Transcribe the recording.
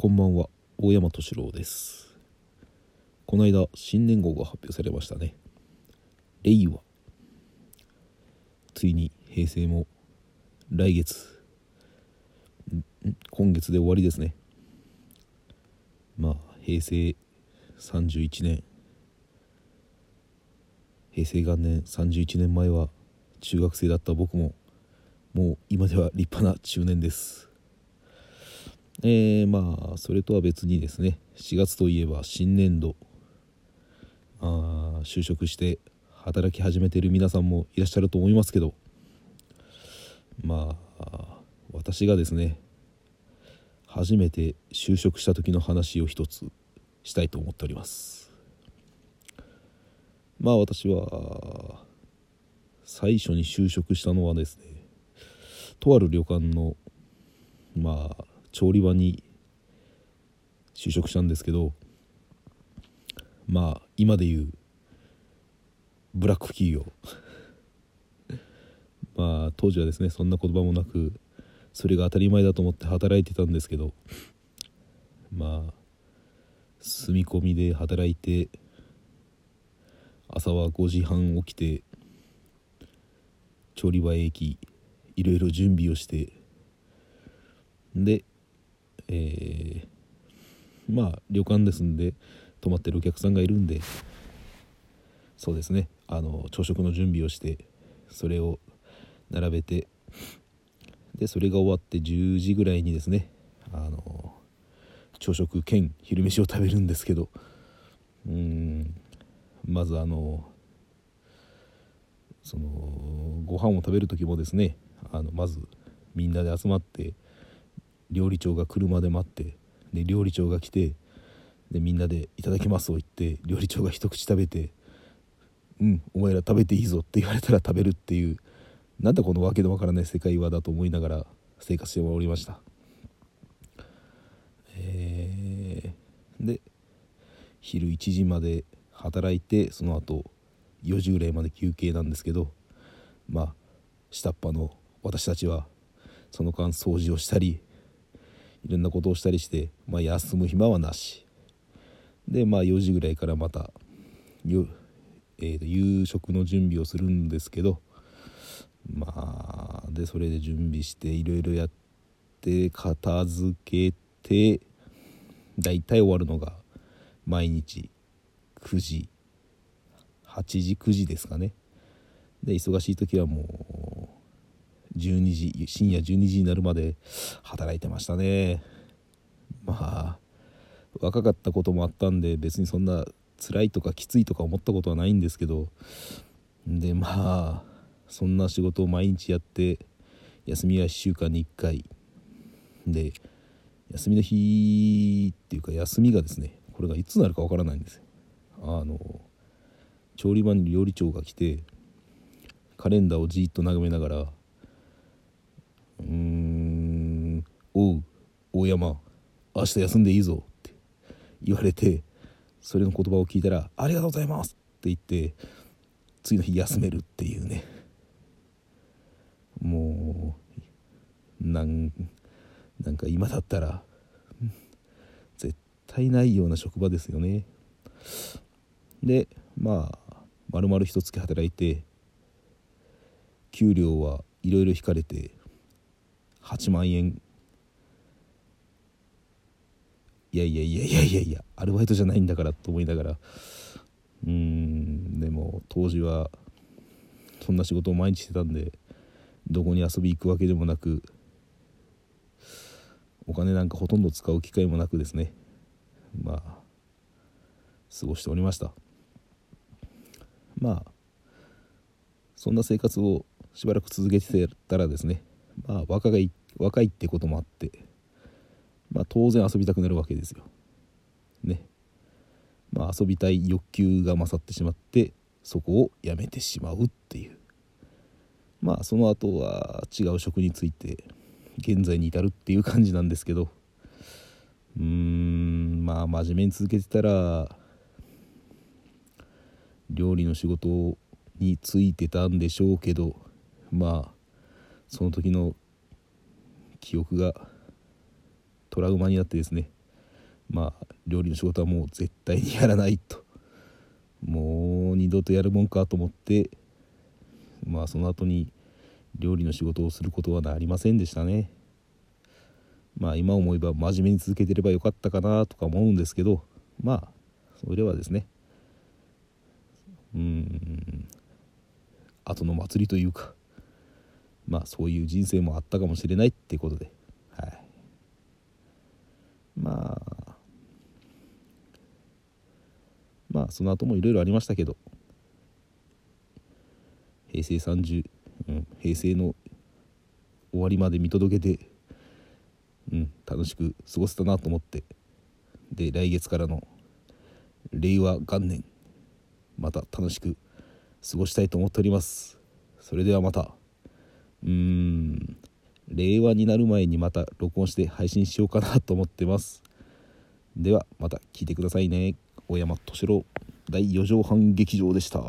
こんばんは大山敏郎です。この間新年号が発表されましたね。令和ついに平成も来月今月で終わりですね。まあ平成31年。平成元年31年前は中学生だった僕ももう今では立派な中年です。えー、まあそれとは別にですね4月といえば新年度あ就職して働き始めている皆さんもいらっしゃると思いますけどまあ私がですね初めて就職した時の話を一つしたいと思っております。まあ私は最初に就職したのはですねとある旅館のまあ調理場に就職したんですけどまあ今で言うブラック企業。まあ当時はですねそんな言葉もなくそれが当たり前だと思って働いてたんですけどまあ住み込みで働いて朝は5時半起きて調理場へ行きいろいろ準備をしてでえー、まあ旅館ですんで泊まってるお客さんがいるんでそうですね。あの朝食の準備をしてそれを並べてでそれが終わって10時ぐらいにですねあの朝食兼昼飯を食べるんですけどうんまずあのそのご飯を食べる時もですねあのまずみんなで集まって料理長が来るまで待ってで料理長が来てでみんなで「いただきます」を言って料理長が一口食べて「うんお前ら食べていいぞ」って言われたら食べるっていうなんだこのわけのわからない世界はだと思いながら生活しておりました。えー、で昼1時まで働いてその後4時ぐらいまで休憩なんですけどまあ下っ端の私たちはその間掃除をしたりいろんなことをしたりして、まあ、休む暇はなし。でまあ4時ぐらいからまた、えー、と夕食の準備をするんですけどまあでそれで準備していろいろやって片付けてだいたい終わるのが毎日9時8時9時ですかね。で忙しい時はもう12時深夜12時になるまで働いてましたね。まあ若かったこともあったんで別にそんな辛いとかきついとか思ったことはないんですけどでまあそんな仕事を毎日やって休みは1週間に1回。で休みの日っていうか休みがですねこれがいつになるかわからないんですあの調理場に料理長が来てカレンダーをじっと眺めながらうーん「おう大山明日休んでいいぞ」って言われてそれの言葉を聞いたら「ありがとうございます」って言って次の日休めるっていうね。もうなんなんか今だったら絶対ないような職場ですよね。でまあ丸々一月働いて給料はいろいろ引かれて8万円いやいやいやいやいやいやアルバイトじゃないんだからと思いながら。うーんでも当時はそんな仕事を毎日してたんでどこに遊び行くわけでもなくお金なんかほとんど使う機会もなくですね。まあ過ごしておりました。まあそんな生活をしばらく続けてたらですねまあ若い若いってこともあって、まあ、当然遊びたくなるわけですよ。ね。まあ、遊びたい欲求が勝ってしまってそこをやめてしまうっていうまあその後は違う職について現在に至るっていう感じなんですけどうーんまあ真面目に続けてたら料理の仕事についてたんでしょうけどまあその時の記憶がトラウマになってですねまあ料理の仕事はもう絶対にやらないと。もう二度とやるもんかと思ってまあその後に料理の仕事をすることはなりませんでしたね。まあ今思えば真面目に続けてればよかったかなとか思うんですけどまあそれはですねうん後の祭りというかまあそういう人生もあったかもしれないってことではいまあまあその後もいろいろありましたけど。平成30、うん、平成の終わりまで見届けて、うん、楽しく過ごせたなと思って。で来月からの令和元年また楽しく過ごしたいと思っております。それではまたうーん令和になる前にまた録音して配信しようかなと思ってます。ではまた聞いてくださいね。小山敏郎第4畳半劇場でした。